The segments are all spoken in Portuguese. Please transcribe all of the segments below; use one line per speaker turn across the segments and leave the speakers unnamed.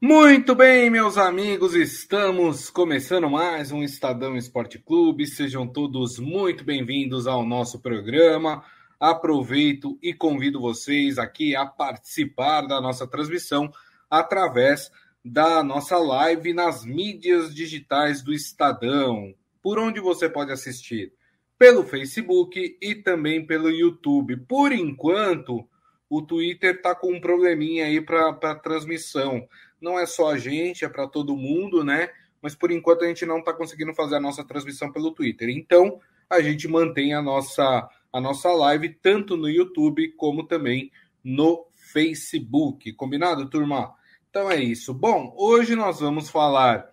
Muito bem, meus amigos, estamos começando mais um Estadão Esporte Clube. Sejam todos muito bem-vindos ao nosso programa. Aproveito e convido vocês aqui a participar da nossa transmissão através da nossa live nas mídias digitais do Estadão. Por onde você pode assistir? Pelo Facebook e também pelo YouTube. Por enquanto, o Twitter está com um probleminha aí para transmissão não é só a gente, é para todo mundo, né? Mas por enquanto a gente não está conseguindo fazer a nossa transmissão pelo Twitter. Então a gente mantém a nossa, a nossa live tanto no YouTube como também no Facebook. Combinado, turma? Então é isso. Bom, hoje nós vamos falar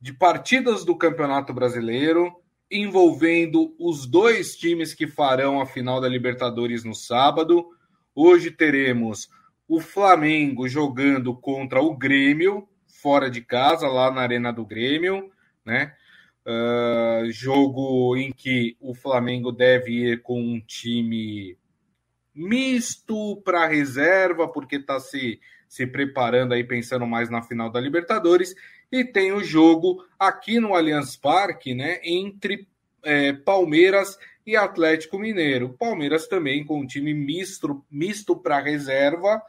de partidas do Campeonato Brasileiro envolvendo os dois times que farão a final da Libertadores no sábado. Hoje teremos o Flamengo jogando contra o Grêmio, fora de casa, lá na Arena do Grêmio, né? Uh, jogo em que o Flamengo deve ir com um time misto para reserva, porque está se, se preparando aí, pensando mais na final da Libertadores. E tem o jogo aqui no Allianz Parque, né? Entre é, Palmeiras e Atlético Mineiro. Palmeiras também com um time misto, misto para reserva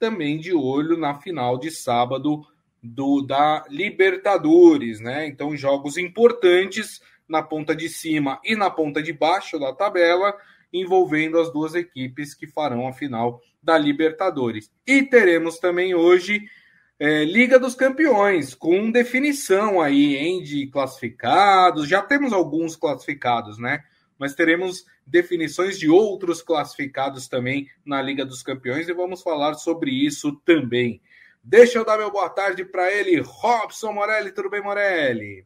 também de olho na final de sábado do da Libertadores, né? Então, jogos importantes na ponta de cima e na ponta de baixo da tabela, envolvendo as duas equipes que farão a final da Libertadores. E teremos também hoje é, Liga dos Campeões, com definição aí, hein, de classificados. Já temos alguns classificados, né? Mas teremos definições de outros classificados também na Liga dos Campeões e vamos falar sobre isso também. Deixa eu dar meu boa tarde para ele, Robson Morelli. Tudo bem, Morelli?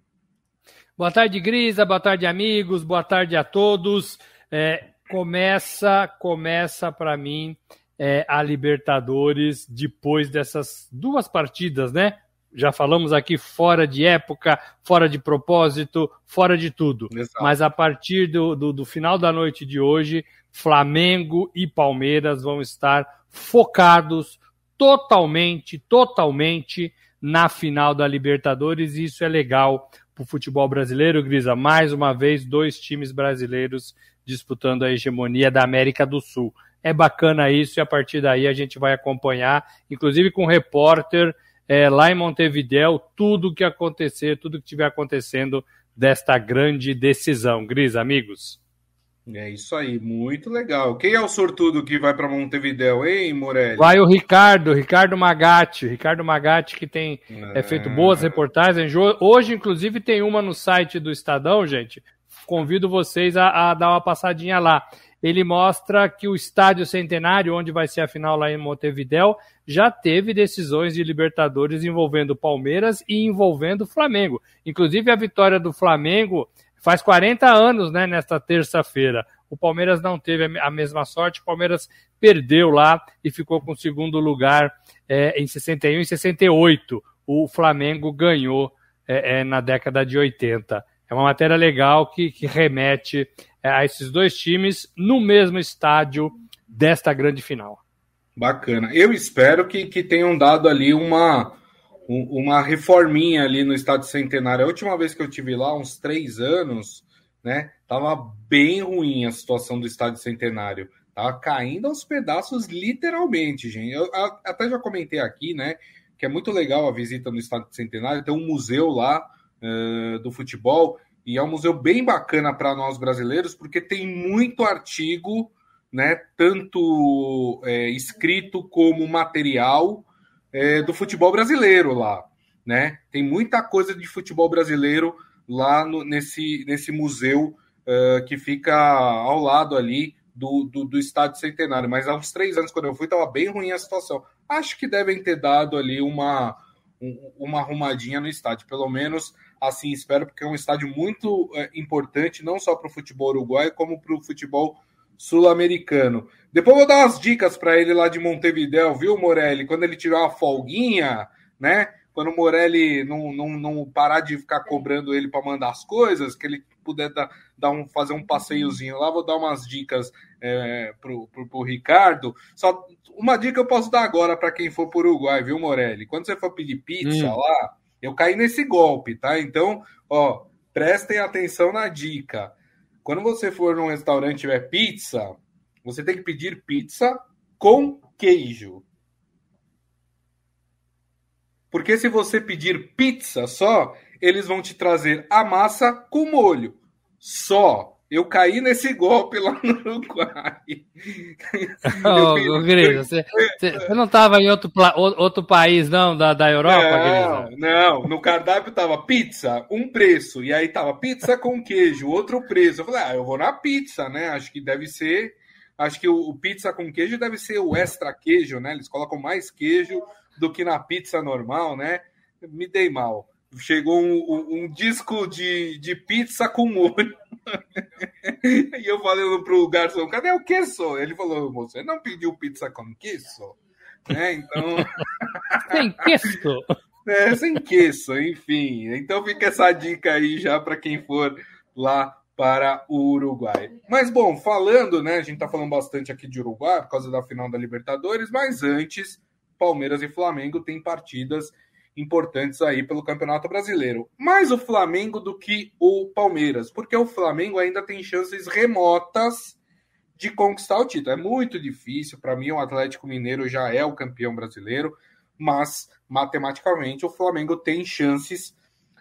Boa tarde, Grisa. Boa tarde, amigos. Boa tarde a todos. É, começa, começa para mim é, a Libertadores depois dessas duas partidas, né? Já falamos aqui, fora de época, fora de propósito, fora de tudo. Exato. Mas a partir do, do, do, final da noite de hoje, Flamengo e Palmeiras vão estar focados totalmente, totalmente na final da Libertadores, e isso é legal para o futebol brasileiro, Grisa. Mais uma vez, dois times brasileiros disputando a hegemonia da América do Sul. É bacana isso, e a partir daí a gente vai acompanhar, inclusive com o repórter é, lá em Montevideo tudo o que acontecer, tudo que estiver acontecendo desta grande decisão. Gris, amigos.
É isso aí, muito legal. Quem é o sortudo que vai para Montevideo, hein, Morelli?
Vai o Ricardo, Ricardo Magatti. Ricardo Magatti que tem é, feito boas reportagens. Hoje, inclusive, tem uma no site do Estadão, gente. Convido vocês a, a dar uma passadinha lá ele mostra que o Estádio Centenário, onde vai ser a final lá em Montevidéu, já teve decisões de Libertadores envolvendo Palmeiras e envolvendo Flamengo. Inclusive a vitória do Flamengo faz 40 anos, né, nesta terça-feira. O Palmeiras não teve a mesma sorte, o Palmeiras perdeu lá e ficou com o segundo lugar é, em 61 e 68. O Flamengo ganhou é, é, na década de 80. É uma matéria legal que, que remete é, a esses dois times no mesmo estádio desta grande final.
Bacana. Eu espero que, que tenham dado ali uma, uma reforminha ali no estádio centenário. A última vez que eu tive lá, uns três anos, né? Tava bem ruim a situação do estádio centenário. Tava caindo aos pedaços, literalmente, gente. Eu até já comentei aqui, né? Que é muito legal a visita no estádio centenário. Tem um museu lá uh, do futebol e é um museu bem bacana para nós brasileiros, porque tem muito artigo, né, tanto é, escrito como material é, do futebol brasileiro lá. Né? Tem muita coisa de futebol brasileiro lá no, nesse, nesse museu uh, que fica ao lado ali do, do, do, estádio centenário. Mas há uns três anos, quando eu fui, estava bem ruim a situação. Acho que devem ter dado ali uma, uma arrumadinha no estádio, pelo menos assim espero, porque é um estádio muito é, importante, não só para o futebol uruguaio, como para o futebol sul-americano. Depois vou dar umas dicas para ele lá de Montevideo, viu, Morelli? Quando ele tiver uma folguinha, né? quando o Morelli não, não, não parar de ficar cobrando ele para mandar as coisas, que ele puder dar, dar um, fazer um passeiozinho lá, vou dar umas dicas é, pro, pro, pro, Ricardo. Só uma dica eu posso dar agora para quem for para o Uruguai, viu, Morelli? Quando você for pedir pizza hum. lá, eu caí nesse golpe, tá? Então, ó, prestem atenção na dica. Quando você for num restaurante e tiver pizza, você tem que pedir pizza com queijo. Porque se você pedir pizza só, eles vão te trazer a massa com molho. Só. Eu caí nesse golpe lá no Uruguai.
oh, Grisa, você, você, não estava em outro, outro país, não, da, da Europa,
não, Não, no cardápio tava pizza, um preço. E aí tava pizza com queijo, outro preço. Eu falei, ah, eu vou na pizza, né? Acho que deve ser. Acho que o, o pizza com queijo deve ser o extra queijo, né? Eles colocam mais queijo do que na pizza normal, né? Me dei mal. Chegou um, um, um disco de, de pizza com molho. e eu falei pro garçom, cadê o queso? Ele falou, você não pediu pizza com queso? Né? Então...
sem queso?
É, sem queso, enfim. Então fica essa dica aí já para quem for lá para o Uruguai. Mas bom, falando, né? A gente tá falando bastante aqui de Uruguai por causa da final da Libertadores, mas antes, Palmeiras e Flamengo têm partidas importantes aí pelo Campeonato Brasileiro. Mais o Flamengo do que o Palmeiras, porque o Flamengo ainda tem chances remotas de conquistar o título. É muito difícil, para mim o Atlético Mineiro já é o campeão brasileiro, mas matematicamente o Flamengo tem chances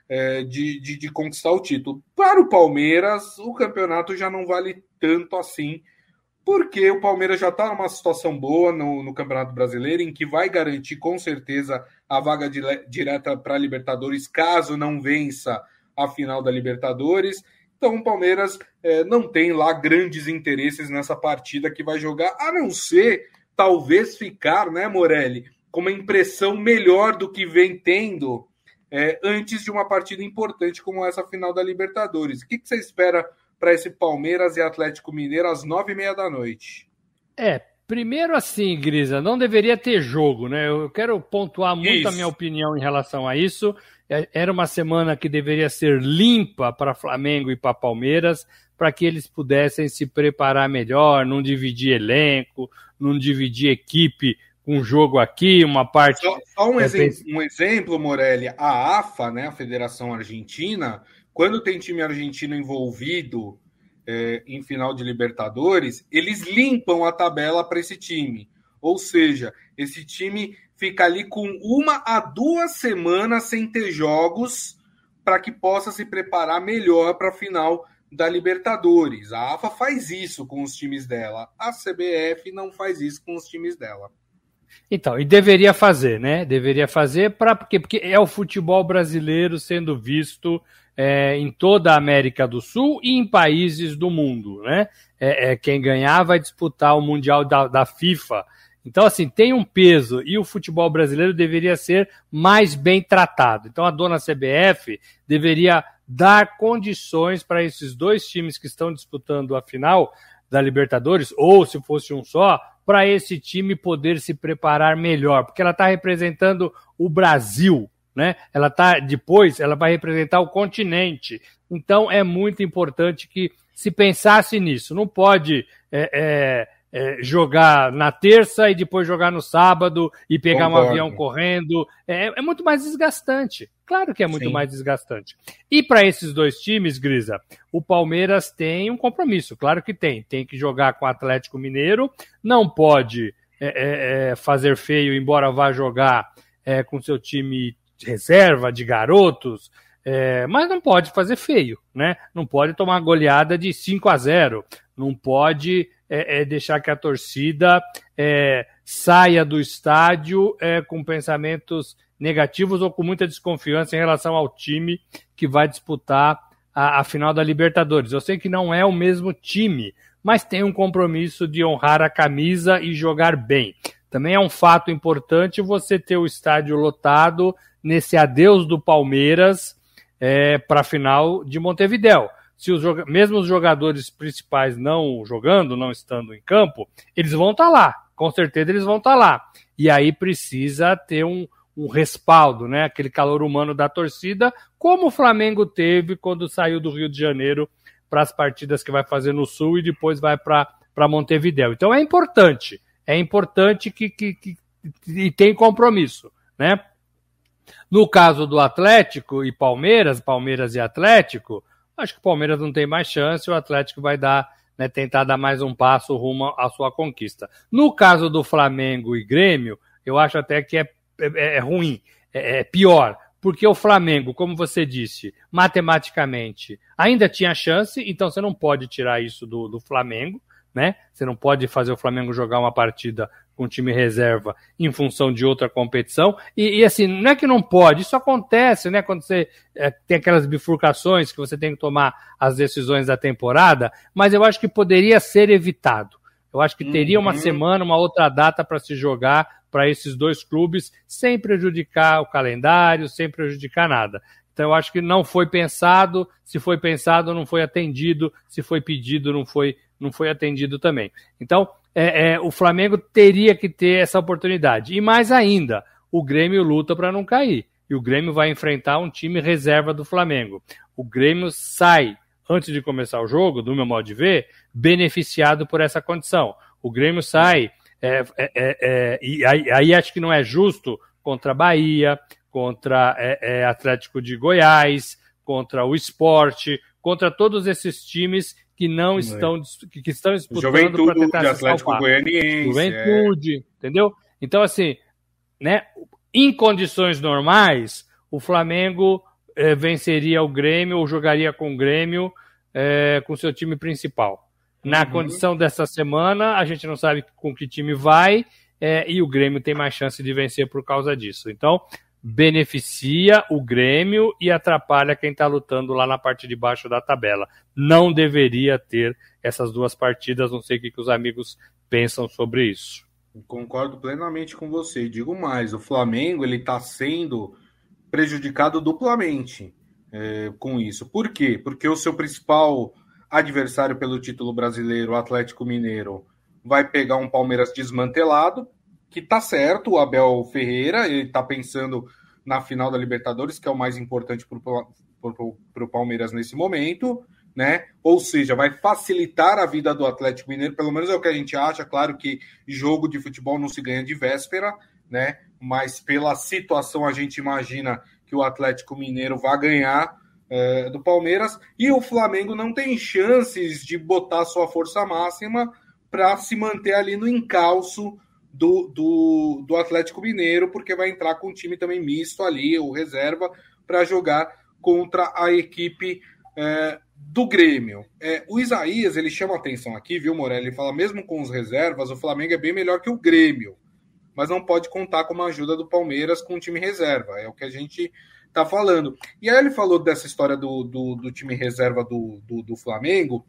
é, de, de, de conquistar o título. Para o Palmeiras, o campeonato já não vale tanto assim porque o Palmeiras já está numa situação boa no, no, Campeonato Brasileiro, em que vai garantir com certeza a vaga de, direta para a Libertadores, caso não vença a final da Libertadores. Então o Palmeiras é, não tem lá grandes interesses nessa partida que vai jogar, a não ser talvez ficar, né, Morelli, com uma impressão melhor do que vem tendo é, antes de uma partida importante como essa final da Libertadores. O que, que você espera? Para esse Palmeiras e Atlético Mineiro às nove e meia da noite?
É, primeiro assim, Grisa, não deveria ter jogo, né? Eu quero pontuar muito isso. a minha opinião em relação a isso. É, era uma semana que deveria ser limpa para Flamengo e para Palmeiras, para que eles pudessem se preparar melhor, não dividir elenco, não dividir equipe com um jogo aqui, uma parte.
Só, só um, é, exemplo, um exemplo, Morelli. A AFA, né, a Federação Argentina, quando tem time argentino envolvido é, em final de Libertadores, eles limpam a tabela para esse time. Ou seja, esse time fica ali com uma a duas semanas sem ter jogos para que possa se preparar melhor para a final da Libertadores. A AFA faz isso com os times dela. A CBF não faz isso com os times dela.
Então, e deveria fazer, né? Deveria fazer para porque, porque é o futebol brasileiro sendo visto é, em toda a América do Sul e em países do mundo, né? É, é, quem ganhar vai disputar o Mundial da, da FIFA. Então, assim, tem um peso e o futebol brasileiro deveria ser mais bem tratado. Então, a dona CBF deveria dar condições para esses dois times que estão disputando a final da Libertadores, ou se fosse um só, para esse time poder se preparar melhor, porque ela está representando o Brasil, né? Ela tá depois, ela vai representar o continente. Então é muito importante que se pensasse nisso. Não pode é, é, é, jogar na terça e depois jogar no sábado e pegar Concordo. um avião correndo. É, é, muito mais desgastante. Claro que é muito Sim. mais desgastante. E para esses dois times, Grisa, o Palmeiras tem um compromisso. Claro que tem. Tem que jogar com o Atlético Mineiro. Não pode é, é, fazer feio, embora vá jogar com seu time reserva, de garotos, é, mas não pode fazer feio, né? Não pode tomar goleada de 5 a 0, não pode é, é, deixar que a torcida é, saia do estádio é, com pensamentos negativos ou com muita desconfiança em relação ao time que vai disputar a, a final da Libertadores. Eu sei que não é o mesmo time, mas tem um compromisso de honrar a camisa e jogar bem. Também é um fato importante você ter o estádio lotado nesse adeus do Palmeiras é, para a final de Montevidéu. Se os, mesmo os jogadores principais não jogando, não estando em campo, eles vão estar tá lá. Com certeza eles vão estar tá lá. E aí precisa ter um, um respaldo, né? Aquele calor humano da torcida, como o Flamengo teve quando saiu do Rio de Janeiro para as partidas que vai fazer no Sul e depois vai para Montevidéu. Então é importante, é importante que, que, que e tem compromisso, né? No caso do Atlético e Palmeiras, Palmeiras e Atlético, acho que o Palmeiras não tem mais chance, o Atlético vai dar, né, tentar dar mais um passo rumo à sua conquista. No caso do Flamengo e Grêmio, eu acho até que é, é, é ruim, é, é pior, porque o Flamengo, como você disse, matematicamente ainda tinha chance, então você não pode tirar isso do, do Flamengo, né? Você não pode fazer o Flamengo jogar uma partida com time reserva em função de outra competição. E, e, assim, não é que não pode, isso acontece, né? Quando você é, tem aquelas bifurcações que você tem que tomar as decisões da temporada, mas eu acho que poderia ser evitado. Eu acho que teria uma uhum. semana, uma outra data para se jogar para esses dois clubes, sem prejudicar o calendário, sem prejudicar nada. Então eu acho que não foi pensado, se foi pensado, não foi atendido, se foi pedido, não foi, não foi atendido também. Então, é, é, o Flamengo teria que ter essa oportunidade. E mais ainda, o Grêmio luta para não cair. E o Grêmio vai enfrentar um time reserva do Flamengo. O Grêmio sai, antes de começar o jogo, do meu modo de ver, beneficiado por essa condição. O Grêmio sai, é, é, é, é e aí, aí, acho que não é justo contra Bahia, contra Atlético de Goiás, contra o Esporte, contra todos esses times que não estão que, que estão disputando para tentar
de Atlético Goianiense,
Juventude, é. entendeu? Então assim, né, em condições normais, o Flamengo é, venceria o Grêmio ou jogaria com o Grêmio é, com seu time principal. Na uhum. condição dessa semana, a gente não sabe com que time vai é, e o Grêmio tem mais chance de vencer por causa disso. Então, beneficia o Grêmio e atrapalha quem está lutando lá na parte de baixo da tabela. Não deveria ter essas duas partidas, não sei o que, que os amigos pensam sobre isso.
Concordo plenamente com você. Digo mais, o Flamengo ele está sendo prejudicado duplamente é, com isso. Por quê? Porque o seu principal adversário pelo título brasileiro, o Atlético Mineiro, vai pegar um Palmeiras desmantelado, que tá certo, o Abel Ferreira, ele tá pensando na final da Libertadores, que é o mais importante para o Palmeiras nesse momento, né? Ou seja, vai facilitar a vida do Atlético Mineiro, pelo menos é o que a gente acha. Claro que jogo de futebol não se ganha de véspera, né? Mas pela situação a gente imagina que o Atlético Mineiro vai ganhar é, do Palmeiras e o Flamengo não tem chances de botar sua força máxima para se manter ali no encalço do, do, do Atlético Mineiro, porque vai entrar com um time também misto ali, o reserva, para jogar contra a equipe é, do Grêmio. É, o Isaías, ele chama atenção aqui, viu, Morelli? Ele fala, mesmo com os reservas, o Flamengo é bem melhor que o Grêmio, mas não pode contar com a ajuda do Palmeiras com o time reserva. É o que a gente tá falando. E aí ele falou dessa história do, do, do time reserva do, do, do Flamengo,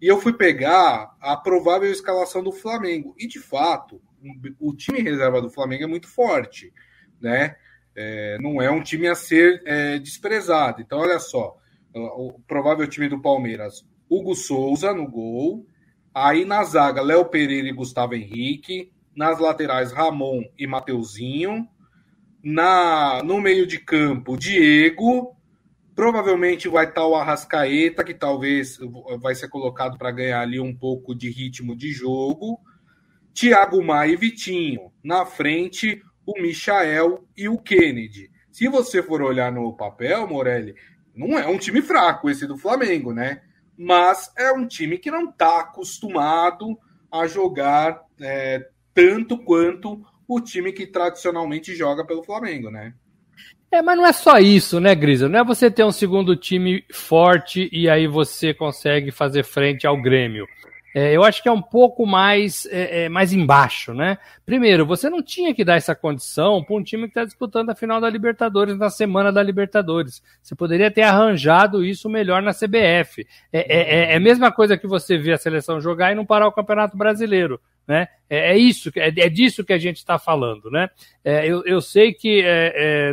e eu fui pegar a provável escalação do Flamengo. E de fato, o time reserva do Flamengo é muito forte, né? É, não é um time a ser é, desprezado. Então, olha só, o provável time do Palmeiras: Hugo Souza no gol, aí na zaga Léo Pereira e Gustavo Henrique, nas laterais Ramon e Mateuzinho, na no meio de campo Diego, provavelmente vai estar o Arrascaeta que talvez vai ser colocado para ganhar ali um pouco de ritmo de jogo. Thiago Maia e Vitinho. Na frente, o Michael e o Kennedy. Se você for olhar no papel, Morelli, não é um time fraco esse do Flamengo, né? Mas é um time que não está acostumado a jogar é, tanto quanto o time que tradicionalmente joga pelo Flamengo, né?
É, mas não é só isso, né, Grisa? Não é você ter um segundo time forte e aí você consegue fazer frente ao Grêmio. É, eu acho que é um pouco mais, é, é, mais embaixo, né? Primeiro, você não tinha que dar essa condição para um time que está disputando a final da Libertadores na semana da Libertadores. Você poderia ter arranjado isso melhor na CBF. É, é, é, é a mesma coisa que você vê a seleção jogar e não parar o Campeonato Brasileiro. Né? É, isso, é, disso que a gente está falando, né? Eu, eu sei que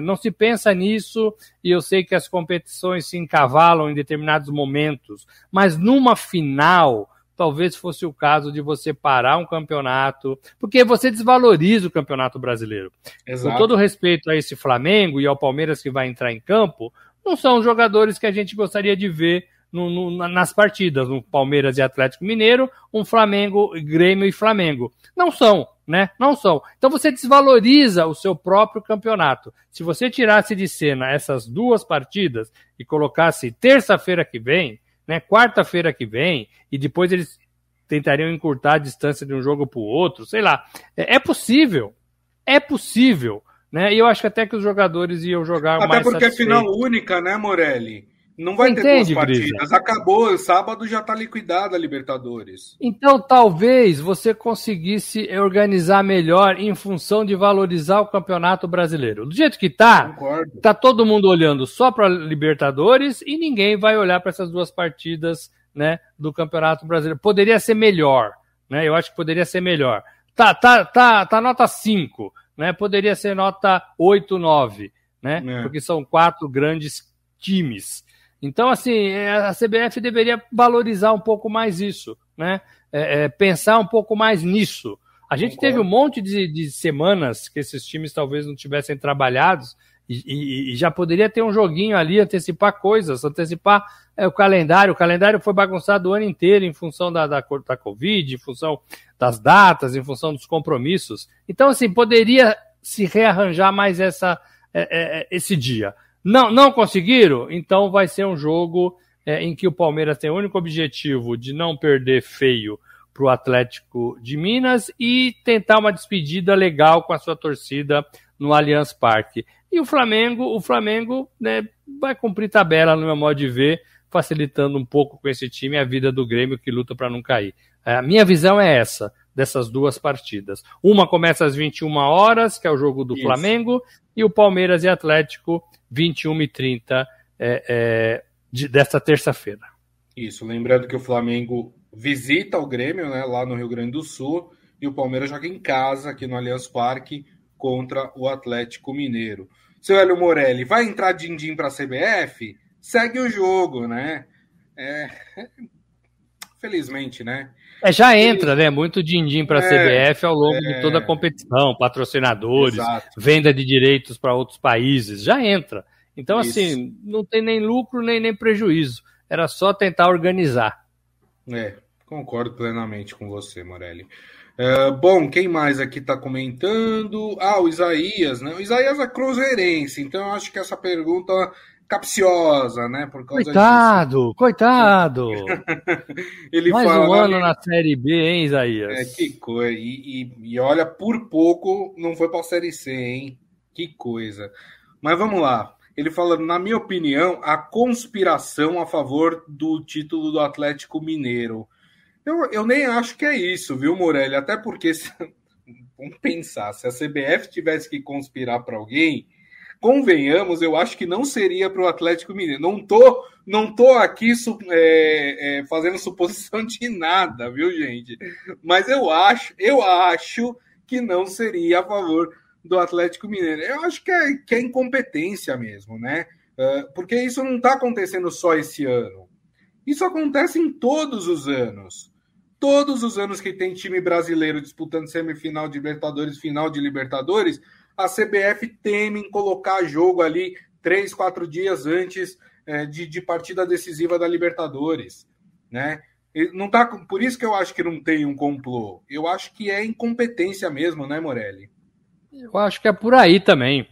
não se pensa nisso e eu sei que as competições se encavalam em determinados momentos, mas numa final talvez fosse o caso de você parar um campeonato, porque você desvaloriza o campeonato brasileiro. Exato. Com todo respeito a esse Flamengo e ao Palmeiras que vai entrar em campo, não são os jogadores que a gente gostaria de ver no, no, nas partidas, no Palmeiras e Atlético Mineiro, um Flamengo, Grêmio e Flamengo. Não são, né? Não são. Então você desvaloriza o seu próprio campeonato. Se você tirasse de cena essas duas partidas e colocasse terça-feira que vem, né, quarta-feira que vem, e depois eles tentariam encurtar a distância de um jogo para o outro, sei lá. É, é, possível. É possível. Né? E eu acho que até que os jogadores iam jogar
até mais Até porque é final única, né, Morelli? Não vai Você ter entende, duas partidas. Brisa? Acabou, sábado já está liquidada a Libertadores.
Então, talvez você conseguisse organizar melhor em função de valorizar o Campeonato Brasileiro. Do jeito que está, tá todo mundo olhando só para Libertadores e ninguém vai olhar para essas duas partidas, né, do Campeonato Brasileiro. Poderia ser melhor, né? Eu acho que poderia ser melhor. Tá, tá, tá, tá nota 5, né? Poderia ser nota 8, 9, né? É. Porque são quatro grandes times. Então, assim, é, a CBF deveria valorizar um pouco mais isso, né? É, é, pensar um pouco mais nisso. A gente Concordo. teve um monte de, de, semanas que esses times talvez não tivessem trabalhados e, e, e já poderia ter um joguinho ali, antecipar coisas, antecipar é, o calendário. O calendário foi bagunçado o ano inteiro em função da, da, da Covid, em função das datas, em função dos compromissos. Então, assim, poderia se rearranjar mais essa, é, é, esse dia. Não, não conseguiram? Então vai ser um jogo é, em que o Palmeiras tem o único objetivo de não perder feio para o Atlético de Minas e tentar uma despedida legal com a sua torcida no Allianz Parque. E o Flamengo, o Flamengo né, vai cumprir tabela no meu modo de ver, facilitando um pouco com esse time a vida do Grêmio que luta para não cair. A minha visão é essa dessas duas partidas. Uma começa às 21 horas, que é o jogo do Isso. Flamengo, e o Palmeiras e Atlético 21 e 30 é, é, de, desta terça-feira.
Isso, lembrando que o Flamengo visita o Grêmio, né, lá no Rio Grande do Sul, e o Palmeiras joga em casa, aqui no Allianz Parque, contra o Atlético Mineiro. Seu Hélio Morelli, vai entrar din-din para a CBF? Segue o jogo, né? É... Felizmente, né?
É, já entra, né? Muito din-din para a é, CBF ao longo é, de toda a competição, patrocinadores, exato. venda de direitos para outros países, já entra. Então, Isso. assim, não tem nem lucro nem, nem prejuízo. Era só tentar organizar.
É, concordo plenamente com você, Morelli. É, bom, quem mais aqui está comentando? Ah, o Isaías, né? O Isaías é cruzeirense, então eu acho que essa pergunta capciosa, né? Por
causa coitado, disso. coitado.
Ele
Mais fala, um ano na Série B, hein, Isaías?
É, que coisa. E, e, e olha, por pouco não foi para a Série C, hein? Que coisa. Mas vamos lá. Ele fala, na minha opinião, a conspiração a favor do título do Atlético Mineiro. Eu, eu nem acho que é isso, viu, Morelli? Até porque, se, vamos pensar, se a CBF tivesse que conspirar para alguém, convenhamos, eu acho que não seria para o Atlético Mineiro. Não tô, não tô aqui é, é, fazendo suposição de nada, viu, gente? Mas eu acho, eu acho que não seria a favor do Atlético Mineiro. Eu acho que é, que é incompetência mesmo, né? Uh, porque isso não está acontecendo só esse ano. Isso acontece em todos os anos. Todos os anos que tem time brasileiro disputando semifinal de Libertadores, final de Libertadores, a CBF teme em colocar jogo ali três, quatro dias antes é, de, de, partida decisiva da Libertadores, né? Não tá, por isso que eu acho que não tem um complô. Eu acho que é incompetência mesmo, né, Morelli?
Eu acho que é por aí também.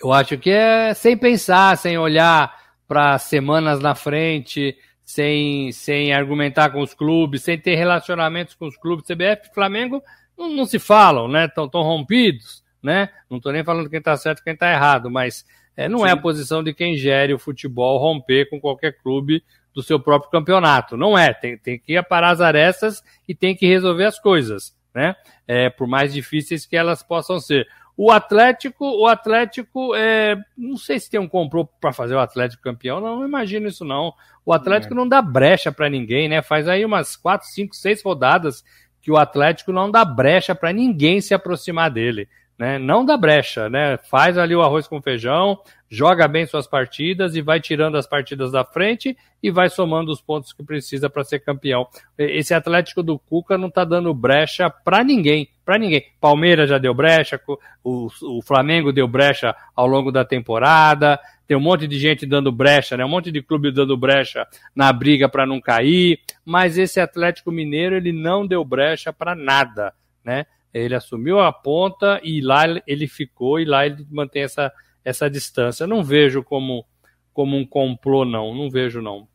Eu acho que é sem pensar, sem olhar para semanas na frente, sem, sem argumentar com os clubes, sem ter relacionamentos com os clubes. CBF e Flamengo não, não se falam, né? Estão rompidos né? Não estou nem falando quem está certo e quem está errado, mas é, não Sim. é a posição de quem gere o futebol romper com qualquer clube do seu próprio campeonato. Não é. Tem, tem que aparar as arestas e tem que resolver as coisas, né? É, por mais difíceis que elas possam ser. O Atlético, o Atlético, é, não sei se tem um comprou para fazer o Atlético campeão, não, não imagino isso não. O Atlético é. não dá brecha para ninguém, né? Faz aí umas quatro, cinco, seis rodadas que o Atlético não dá brecha para ninguém se aproximar dele né? Não dá brecha, né? Faz ali o arroz com feijão, joga bem suas partidas e vai tirando as partidas da frente e vai somando os pontos que precisa para ser campeão. Esse Atlético do Cuca não está dando brecha para ninguém, para ninguém. Palmeiras já deu brecha, o, o Flamengo deu brecha ao longo da temporada. Tem um monte de gente dando brecha, né? Um monte de clube dando brecha na briga para não cair, mas esse Atlético Mineiro ele não deu brecha para nada, né? Ele assumiu a ponta e lá ele ficou e lá ele mantém essa, essa distância. Eu não vejo como, como um complô, não. Não vejo, não.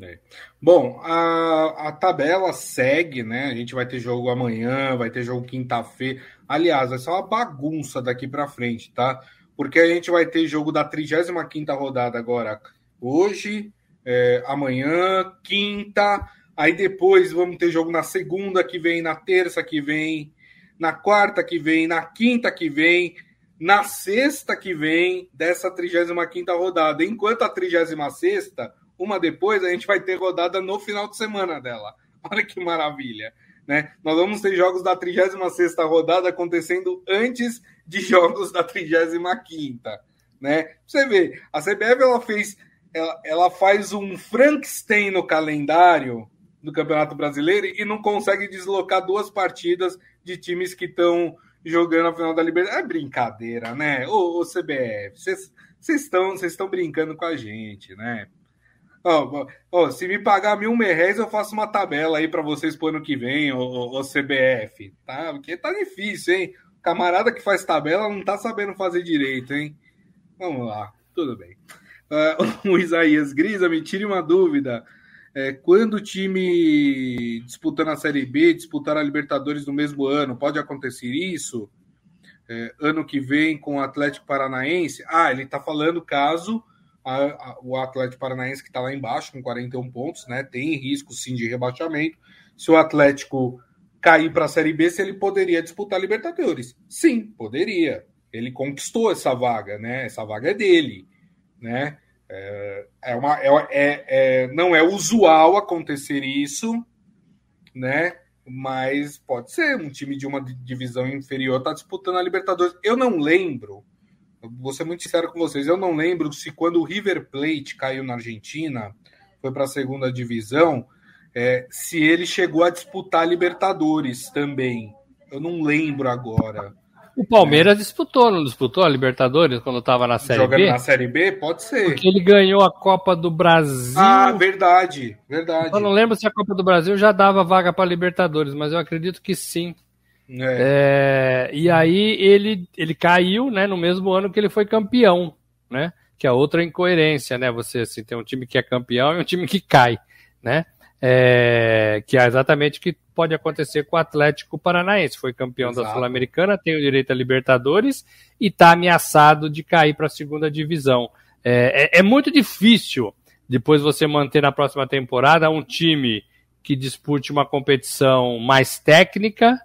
É. Bom, a, a tabela segue, né? A gente vai ter jogo amanhã, vai ter jogo quinta-feira. Aliás, vai ser uma bagunça daqui para frente, tá? Porque a gente vai ter jogo da 35 rodada agora hoje, é, amanhã, quinta. Aí depois vamos ter jogo na segunda que vem, na terça que vem, na quarta que vem, na quinta que vem, na sexta que vem dessa 35 rodada. Enquanto a 36, uma depois, a gente vai ter rodada no final de semana dela. Olha que maravilha. Né? Nós vamos ter jogos da 36 rodada acontecendo antes de jogos da 35. Né? Você vê, a CBF ela fez, ela, ela faz um Frankenstein no calendário do Campeonato Brasileiro e não consegue deslocar duas partidas de times que estão jogando a final da Libertadores. É brincadeira, né? Ô, ô CBF, vocês estão estão brincando com a gente, né? Ó, ó, se me pagar mil merréis, eu faço uma tabela aí para vocês pro ano que vem, ô, ô, CBF, tá? Porque tá difícil, hein? Camarada que faz tabela não tá sabendo fazer direito, hein? Vamos lá, tudo bem. Uh, o Isaías Grisa, me tire uma dúvida. É, quando o time disputando a Série B, disputar a Libertadores no mesmo ano, pode acontecer isso? É, ano que vem com o Atlético Paranaense? Ah, ele está falando caso a, a, o Atlético Paranaense, que está lá embaixo com 41 pontos, né, tem risco sim de rebaixamento. Se o Atlético cair para a Série B, se ele poderia disputar a Libertadores? Sim, poderia. Ele conquistou essa vaga, né? Essa vaga é dele, né? É, é uma, é, é, é, não é usual acontecer isso, né? Mas pode ser um time de uma divisão inferior está disputando a Libertadores. Eu não lembro, vou ser muito sincero com vocês, eu não lembro se quando o River Plate caiu na Argentina, foi para a segunda divisão, é, se ele chegou a disputar Libertadores também. Eu não lembro agora.
O Palmeiras é. disputou, não disputou a Libertadores quando estava na Série Jogando B?
na Série B? Pode ser.
Porque ele ganhou a Copa do Brasil.
Ah, verdade, verdade.
Eu não lembro se a Copa do Brasil já dava vaga para Libertadores, mas eu acredito que sim. É. É, e aí ele, ele caiu né, no mesmo ano que ele foi campeão, né? Que é outra incoerência, né? Você assim, tem um time que é campeão e um time que cai, né? É, que é exatamente o que pode acontecer com o Atlético Paranaense. Foi campeão Exato. da Sul-Americana, tem o direito a Libertadores e está ameaçado de cair para a segunda divisão. É, é, é, muito difícil depois você manter na próxima temporada um time que dispute uma competição mais técnica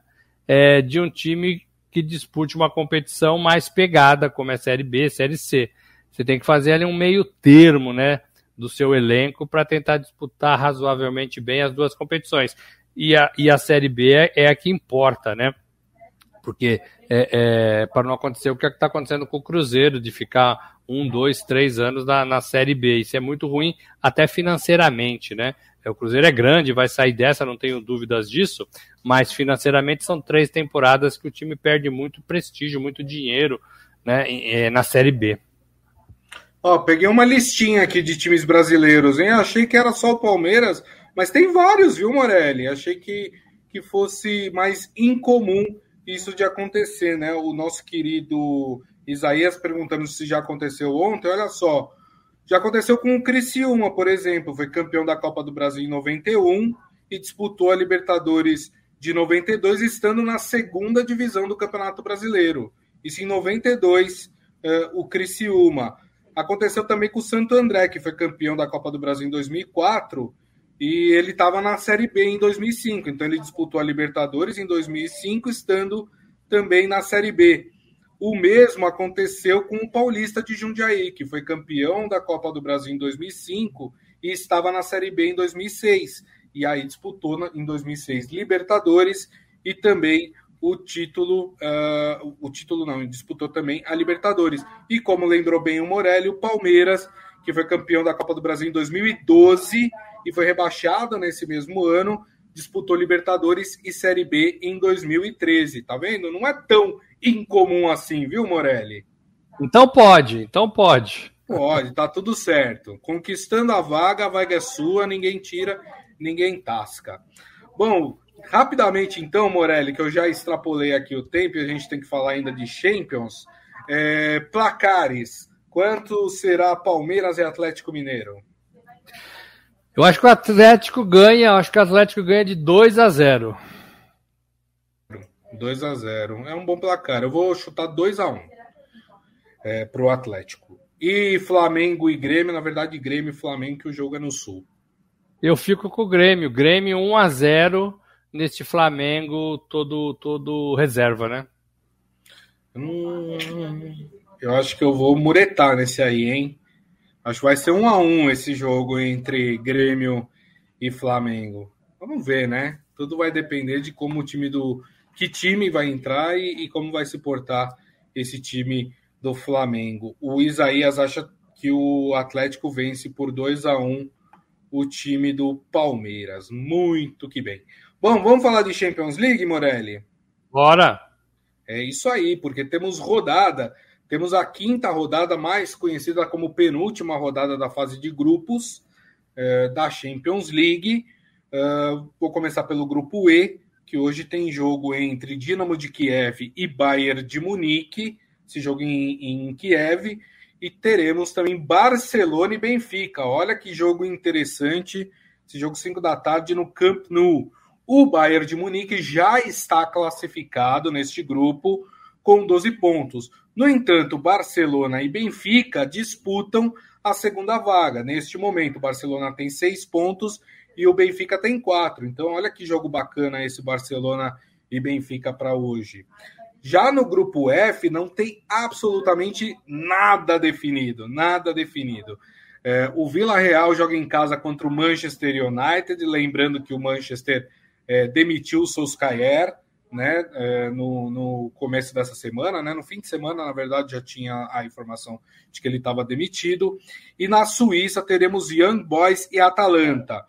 é, de um time que dispute uma competição mais pegada, como é Série B, Série C. Você tem que fazer ali um meio termo, né? do seu elenco para tentar disputar razoavelmente bem as duas competições. E a, e a Série B é, é a que importa, né? Porque é, é para não acontecer o que é está acontecendo com o Cruzeiro, de ficar um, dois, três anos na, na Série B. Isso é muito ruim, até financeiramente, né? É, o Cruzeiro é grande, vai sair dessa, não tenho dúvidas disso, mas financeiramente são três temporadas que o time perde muito prestígio, muito dinheiro né, é, na Série B.
Ó, peguei uma listinha aqui de times brasileiros, hein? Achei que era só o Palmeiras, mas tem vários, viu, Morelli? Achei que, que fosse mais incomum isso de acontecer, né? O nosso querido Isaías perguntando se já aconteceu ontem, olha só. Já aconteceu com o Criciúma, por exemplo, foi campeão da Copa do Brasil em 91 e disputou a Libertadores de 92, estando na segunda divisão do Campeonato Brasileiro. Isso em 92, uh, eh, o Criciúma. Aconteceu também com o Santo André, que foi campeão da Copa do Brasil em 2004 e ele estava na Série B em 2005. Então ele disputou a Libertadores em 2005, estando também na Série B. O mesmo aconteceu com o Paulista de Jundiaí, que foi campeão da Copa do Brasil em 2005 e estava na Série B em 2006. E aí disputou em 2006 Libertadores e também o título, uh, o título não, disputou também a Libertadores. E como lembrou bem o Morelli, o Palmeiras, que foi campeão da Copa do Brasil em 2012 e foi rebaixado nesse mesmo ano, disputou Libertadores e Série B em 2013. Tá vendo? Não é tão incomum assim, viu, Morelli?
Então pode, então pode.
Pode, tá tudo certo. Conquistando a vaga, a vaga é sua, ninguém tira, ninguém tasca. Bom, rapidamente então, Morelli, que eu já extrapolei aqui o tempo e a gente tem que falar ainda de Champions. É, placares, quanto será Palmeiras e Atlético Mineiro?
Eu acho que o Atlético ganha, acho que o Atlético ganha de 2 a 0.
2 a 0. É um bom placar. Eu vou chutar 2 a 1 é, para o Atlético. E Flamengo e Grêmio, na verdade, Grêmio e Flamengo, que o jogo é no Sul.
Eu fico com o Grêmio. Grêmio 1 a 0 neste Flamengo todo todo reserva, né?
Hum, eu acho que eu vou muretar nesse aí, hein? Acho que vai ser um a um esse jogo entre Grêmio e Flamengo. Vamos ver, né? Tudo vai depender de como o time do. Que time vai entrar e, e como vai se portar esse time do Flamengo. O Isaías acha que o Atlético vence por 2 a 1 o time do Palmeiras. Muito que bem. Bom, vamos falar de Champions League, Morelli?
Bora!
É isso aí, porque temos rodada temos a quinta rodada, mais conhecida como penúltima rodada da fase de grupos é, da Champions League. Uh, vou começar pelo grupo E, que hoje tem jogo entre Dinamo de Kiev e Bayern de Munique, esse jogo em, em Kiev, e teremos também Barcelona e Benfica. Olha que jogo interessante, esse jogo 5 da tarde no Camp Nou. O Bayern de Munique já está classificado neste grupo com 12 pontos. No entanto, Barcelona e Benfica disputam a segunda vaga. Neste momento, o Barcelona tem seis pontos e o Benfica tem quatro. Então, olha que jogo bacana esse Barcelona e Benfica para hoje. Já no grupo F, não tem absolutamente nada definido. Nada definido. É, o Vila Real joga em casa contra o Manchester United. Lembrando que o Manchester é, demitiu o Solskjaer né, é, no, no, começo dessa semana, né, no fim de semana, na verdade, já tinha a informação de que ele estava demitido. E na Suíça teremos Young Boys e Atalanta.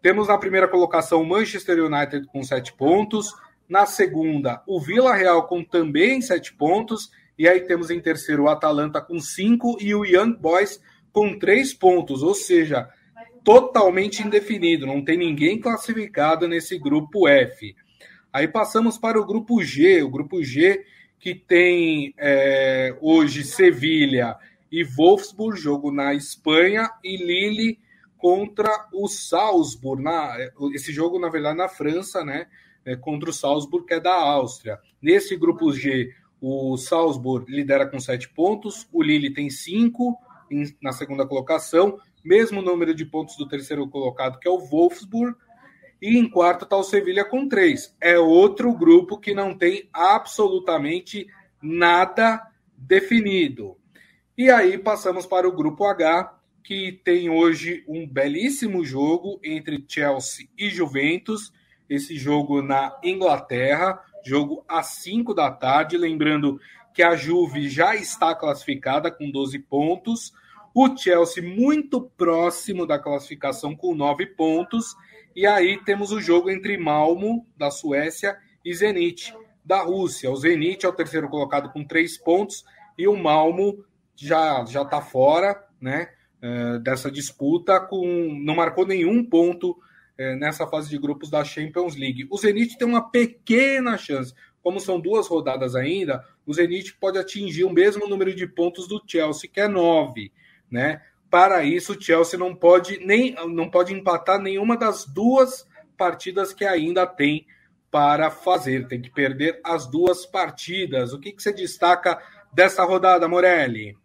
Temos na primeira colocação Manchester United com sete pontos, na segunda o Vila Real com também sete pontos, e aí temos em terceiro o Atalanta com cinco e o Young Boys com três pontos, ou seja, totalmente indefinido, não tem ninguém classificado nesse grupo F. Aí passamos para o grupo G, o grupo G que tem é, hoje Sevilha e Wolfsburg, jogo na Espanha, e Lille contra o Salzburg. Na, esse jogo, na verdade, na França, né? É, contra o Salzburg, que é da Áustria. Nesse grupo G, o Salzburg lidera com sete pontos, o Lille tem cinco na segunda colocação, mesmo número de pontos do terceiro colocado, que é o Wolfsburg, e em quarto está o Sevilha com três. É outro grupo que não tem absolutamente nada definido. E aí passamos para o grupo H, que tem hoje um belíssimo jogo entre Chelsea e Juventus. Esse jogo na Inglaterra, jogo às 5 da tarde. Lembrando que a Juve já está classificada com 12 pontos. O Chelsea muito próximo da classificação com 9 pontos. E aí temos o jogo entre Malmo, da Suécia, e Zenit, da Rússia. O Zenit é o terceiro colocado com três pontos e o Malmo já já está fora, né? Eh, dessa disputa, com não marcou nenhum ponto eh, nessa fase de grupos da Champions League. O Zenit tem uma pequena chance, como são duas rodadas ainda, o Zenit pode atingir o mesmo número de pontos do Chelsea, que é nove, né? Para isso, o Chelsea não pode nem não pode empatar nenhuma das duas partidas que ainda tem para fazer. Tem que perder as duas partidas. O que, que você destaca dessa rodada, Morelli?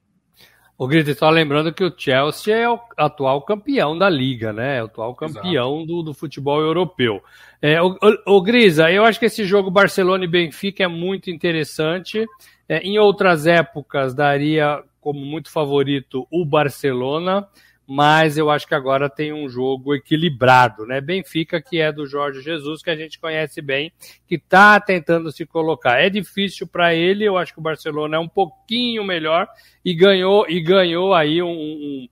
O Grito, só lembrando que o Chelsea é o atual campeão da liga, né? É o atual campeão do, do, futebol europeu. É, o, o, o, Grisa, eu acho que esse jogo Barcelona e Benfica é muito interessante. É, em outras épocas daria como muito favorito o Barcelona, mas eu acho que agora tem um jogo equilibrado, né? Benfica, que é do Jorge Jesus, que a gente conhece bem, que está tentando se colocar. É difícil para ele, eu acho que o Barcelona é um pouquinho melhor e ganhou e ganhou aí um, um,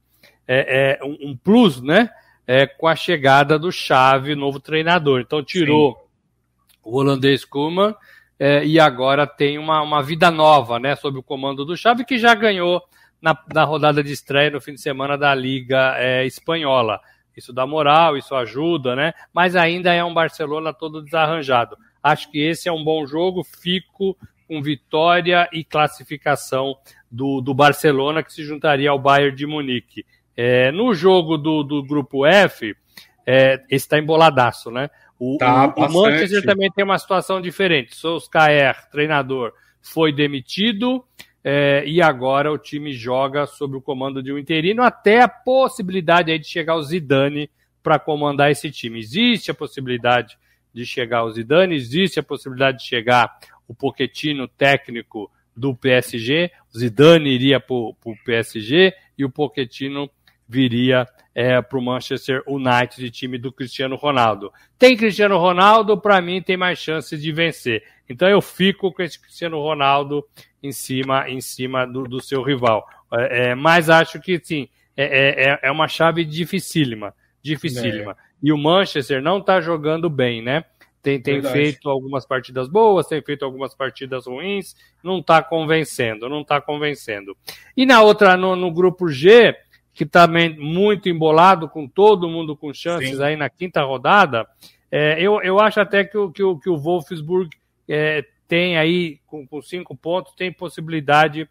é, é, um, plus, né? É, com a chegada do Xavi, novo treinador. Então tirou Sim. o holandês Koeman é, e agora tem uma, uma vida nova, né? Sob o comando do Xavi, que já ganhou na, na rodada de estreia no fim de semana da Liga é, Espanhola. Isso dá moral, isso ajuda, né? Mas ainda é um Barcelona todo desarranjado. Acho que esse é um bom jogo, fico com vitória e classificação do, do Barcelona, que se juntaria ao Bayern de Munique. É, no jogo do, do grupo F, é, esse está emboladaço, né? O, tá, o, o Manchester também tem uma situação diferente. Solskjaer, treinador, foi demitido é, e agora o time joga sob o comando de um interino, até a possibilidade aí de chegar o Zidane para comandar esse time. Existe a possibilidade de chegar o Zidane, existe a possibilidade de chegar o Pochettino técnico do PSG, o Zidane iria para o PSG e o Pochettino viria é, para o Manchester United, time do Cristiano Ronaldo. Tem Cristiano Ronaldo, para mim tem mais chances de vencer. Então eu fico com esse Cristiano Ronaldo em cima, em cima do, do seu rival. É, é, mas acho que sim, é, é, é, é uma chave dificílima, dificílima. É. E o Manchester não está jogando bem, né? Tem, tem feito algumas partidas boas, tem feito algumas partidas ruins, não está convencendo, não está convencendo. E na outra, no, no grupo G, que também muito embolado, com todo mundo com chances Sim. aí na quinta rodada, é, eu, eu acho até que o, que o, que o Wolfsburg é, tem aí, com, com, cinco pontos, tem possibilidade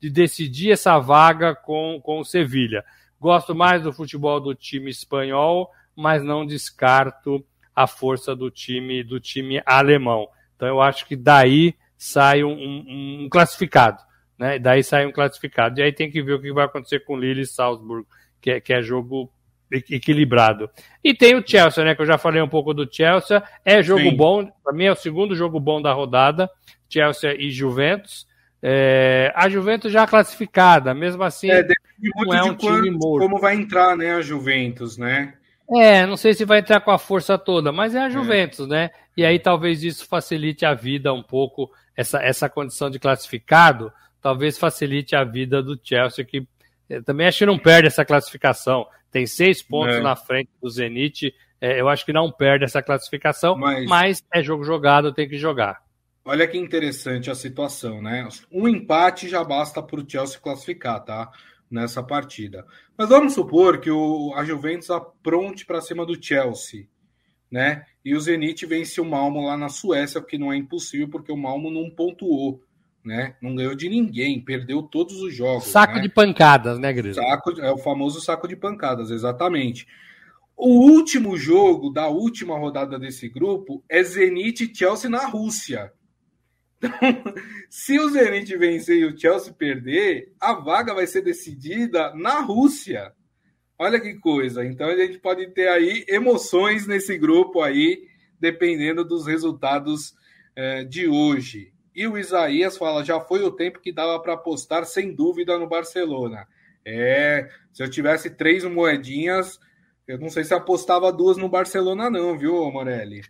de decidir essa vaga com, com o Sevilha. Gosto mais do futebol do time espanhol, mas não descarto a força do time do time alemão. Então eu acho que daí sai um, um, um classificado. Né? Daí sai um classificado. E aí tem que ver o que vai acontecer com Lille e Salzburg, que é, que é jogo equilibrado. E tem o Chelsea, né? Que eu já falei um pouco do Chelsea. É jogo Sim. bom. Para mim é o segundo jogo bom da rodada. Chelsea e Juventus. É, a Juventus já classificada, mesmo assim. É, depende
muito é um de quando, como vai entrar, né? A Juventus, né?
É, não sei se vai entrar com a força toda, mas é a é. Juventus, é. né? E aí talvez isso facilite a vida um pouco, essa, essa condição de classificado talvez facilite a vida do Chelsea, que eh, também acho que não perde essa classificação. Tem seis pontos é. na frente do Zenit. É, eu acho que não perde essa classificação, mas... mas é jogo jogado, tem que jogar.
Olha que interessante a situação, né? Um empate já basta para o Chelsea classificar, tá? Nessa partida. Mas vamos supor que o, a Juventus apronte para cima do Chelsea, né? E o Zenit vence o Malmo lá na Suécia, o que não é impossível, porque o Malmo não pontuou né? Não ganhou de ninguém, perdeu todos os jogos.
Saco
né?
de pancadas, né, Grilo?
Saco, é o famoso saco de pancadas, exatamente. O último jogo da última rodada desse grupo é Zenit e Chelsea na Rússia. Então, se o Zenit vencer e o Chelsea perder, a vaga vai ser decidida na Rússia. Olha que coisa. Então a gente pode ter aí emoções nesse grupo aí, dependendo dos resultados é, de hoje. E o Isaías fala: já foi o tempo que dava para apostar sem dúvida no Barcelona. É, se eu tivesse três moedinhas, eu não sei se apostava duas no Barcelona, não, viu, Morelli?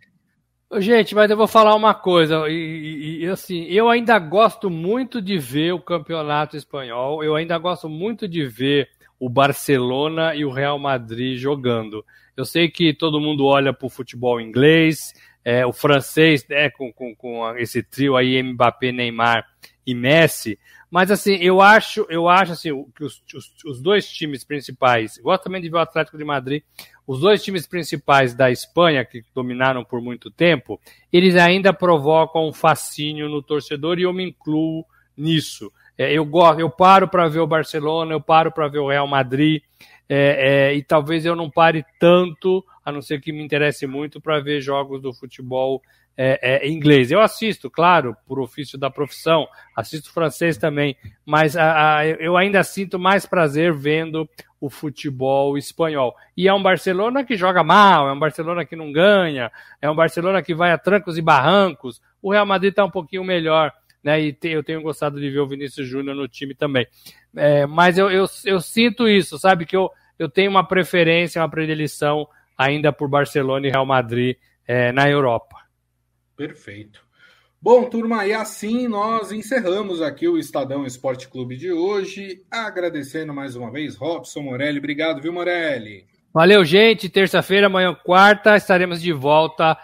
Gente, mas eu vou falar uma coisa, e, e, assim, eu ainda gosto muito de ver o campeonato espanhol, eu ainda gosto muito de ver o Barcelona e o Real Madrid jogando. Eu sei que todo mundo olha para o futebol inglês, é, o francês, né, com, com, com esse trio aí, Mbappé, Neymar e Messi. Mas assim, eu acho, eu acho assim, que os, os, os, dois times principais, gosto também de ver o Atlético de Madrid, os dois times principais da Espanha, que dominaram por muito tempo, eles ainda provocam um fascínio no torcedor e eu me incluo nisso. É, eu, eu paro para ver o Barcelona, eu paro para ver o Real Madrid, é, é, e talvez eu não pare tanto, a não ser que me interesse muito, para ver jogos do futebol é, é, inglês. Eu assisto, claro, por ofício da profissão, assisto francês também, mas a, a, eu ainda sinto mais prazer vendo o futebol espanhol. E é um Barcelona que joga mal, é um Barcelona que não ganha, é um Barcelona que vai a trancos e barrancos. O Real Madrid está um pouquinho melhor né? E te, eu tenho gostado de ver o Vinícius Júnior no time também. É, mas eu, eu, eu, sinto isso, sabe? Que eu, eu tenho uma preferência, uma predileção ainda por Barcelona e Real Madrid é, na Europa.
Perfeito. Bom, turma, e assim nós encerramos aqui o Estadão Esporte Clube de hoje. Agradecendo mais uma vez, Robson Morelli. Obrigado, viu, Morelli?
Valeu, gente. Terça-feira, amanhã, quarta, estaremos de volta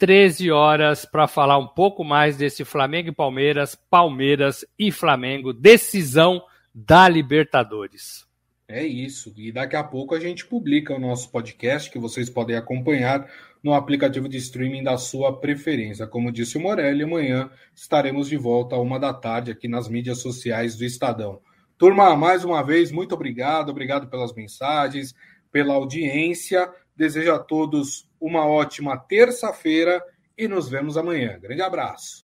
13 horas para falar um pouco mais desse Flamengo e Palmeiras, Palmeiras e Flamengo, decisão da Libertadores.
É isso. E daqui a pouco a gente publica o nosso podcast que vocês podem acompanhar no aplicativo de streaming da sua preferência. Como disse o Morelli, amanhã estaremos de volta a uma da tarde aqui nas mídias sociais do Estadão. Turma, mais uma vez, muito obrigado. Obrigado pelas mensagens, pela audiência. Desejo a todos uma ótima terça-feira e nos vemos amanhã. Grande abraço.